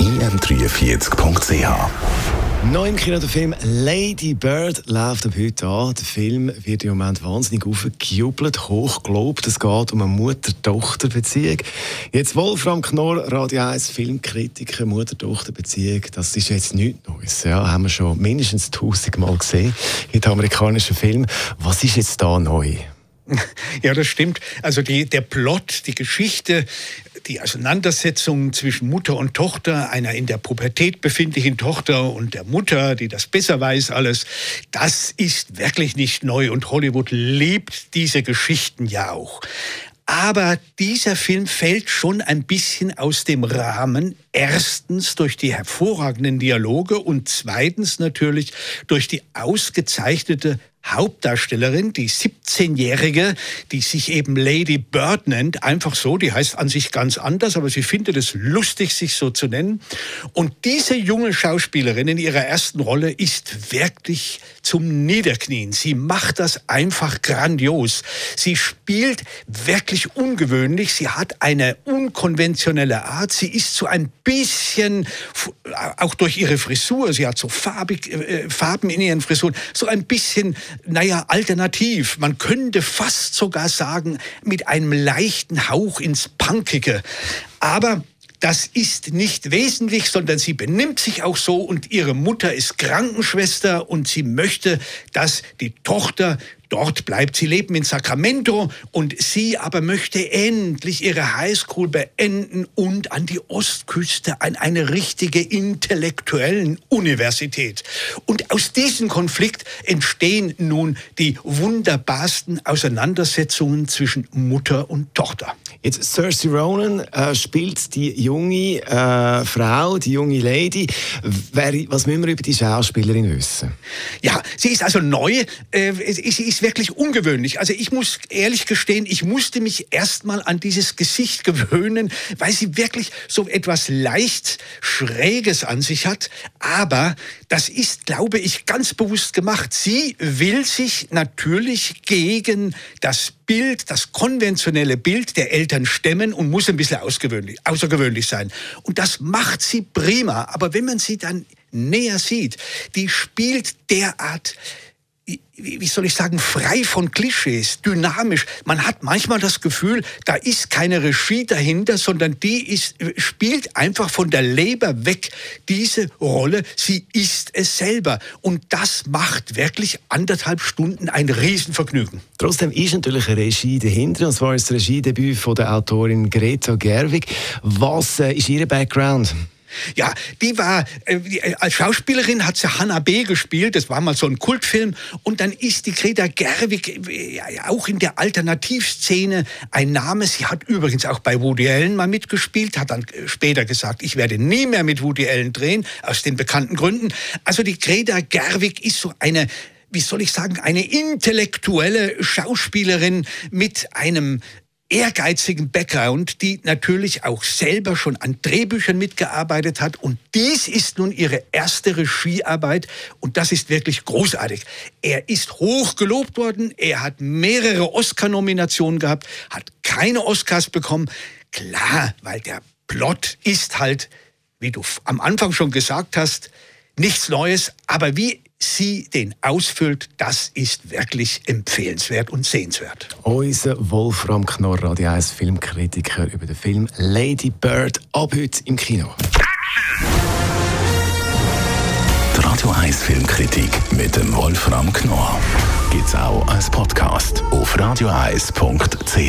im43.ch Neu im Kino der Film Lady Bird läuft ab heute an. Der Film wird im Moment wahnsinnig aufgejubelt, hochgelobt. Es geht um eine Mutter-Tochter-Beziehung. Jetzt Wolfram Knorr, Radio 1 Filmkritiker, Mutter-Tochter-Beziehung. Das ist jetzt nichts Neues. Ja, haben wir schon mindestens tausendmal gesehen in den amerikanischen Filmen. Was ist jetzt da neu? Ja, das stimmt. Also die, der Plot, die Geschichte, die Auseinandersetzung zwischen Mutter und Tochter, einer in der Pubertät befindlichen Tochter und der Mutter, die das besser weiß alles, das ist wirklich nicht neu und Hollywood liebt diese Geschichten ja auch. Aber dieser Film fällt schon ein bisschen aus dem Rahmen. Erstens durch die hervorragenden Dialoge und zweitens natürlich durch die ausgezeichnete Hauptdarstellerin, die 17-Jährige, die sich eben Lady Bird nennt, einfach so, die heißt an sich ganz anders, aber sie findet es lustig, sich so zu nennen. Und diese junge Schauspielerin in ihrer ersten Rolle ist wirklich zum Niederknien. Sie macht das einfach grandios. Sie spielt wirklich ungewöhnlich. Sie hat eine unkonventionelle Art. Sie ist so ein bisschen, auch durch ihre Frisur, sie hat so farbig, äh, Farben in ihren Frisuren, so ein bisschen naja, alternativ. Man könnte fast sogar sagen, mit einem leichten Hauch ins Punkige. Aber das ist nicht wesentlich, sondern sie benimmt sich auch so und ihre Mutter ist Krankenschwester und sie möchte, dass die Tochter Dort bleibt sie leben in Sacramento und sie aber möchte endlich ihre Highschool beenden und an die Ostküste an eine richtige intellektuellen Universität. Und aus diesem Konflikt entstehen nun die wunderbarsten Auseinandersetzungen zwischen Mutter und Tochter. Jetzt Cersei Ronan äh, spielt die junge äh, Frau, die junge Lady. Wer, was müssen wir über die Schauspielerin wissen? Ja, sie ist also neu. Äh, sie ist wirklich ungewöhnlich. Also ich muss ehrlich gestehen, ich musste mich erstmal an dieses Gesicht gewöhnen, weil sie wirklich so etwas leicht Schräges an sich hat. Aber das ist, glaube ich, ganz bewusst gemacht. Sie will sich natürlich gegen das Bild, das konventionelle Bild der Eltern stemmen und muss ein bisschen außergewöhnlich sein. Und das macht sie prima. Aber wenn man sie dann näher sieht, die spielt derart wie soll ich sagen, frei von Klischees, dynamisch. Man hat manchmal das Gefühl, da ist keine Regie dahinter, sondern die ist, spielt einfach von der Leber weg diese Rolle. Sie ist es selber. Und das macht wirklich anderthalb Stunden ein Riesenvergnügen. Trotzdem ist natürlich eine Regie dahinter, und zwar ist das Regiedebüt von der Autorin Greta Gerwig. Was äh, ist Ihr Background? Ja, die war, äh, äh, als Schauspielerin hat sie Hannah B. gespielt, das war mal so ein Kultfilm. Und dann ist die Greta Gerwig äh, auch in der Alternativszene ein Name. Sie hat übrigens auch bei Woody Allen mal mitgespielt, hat dann später gesagt, ich werde nie mehr mit Woody Allen drehen, aus den bekannten Gründen. Also die Greta Gerwig ist so eine wie soll ich sagen, eine intellektuelle Schauspielerin mit einem ehrgeizigen Background, die natürlich auch selber schon an Drehbüchern mitgearbeitet hat. Und dies ist nun ihre erste Regiearbeit und das ist wirklich großartig. Er ist hoch gelobt worden, er hat mehrere Oscar-Nominationen gehabt, hat keine Oscars bekommen. Klar, weil der Plot ist halt, wie du am Anfang schon gesagt hast, nichts Neues, aber wie sie den ausfüllt, das ist wirklich empfehlenswert und sehenswert. Unser Wolfram Knorr, Radio 1 Filmkritiker über den Film Lady Bird, ab heute im Kino. Die Radio 1 Filmkritik mit dem Wolfram Knorr gibt es auch als Podcast auf radioeis.ch.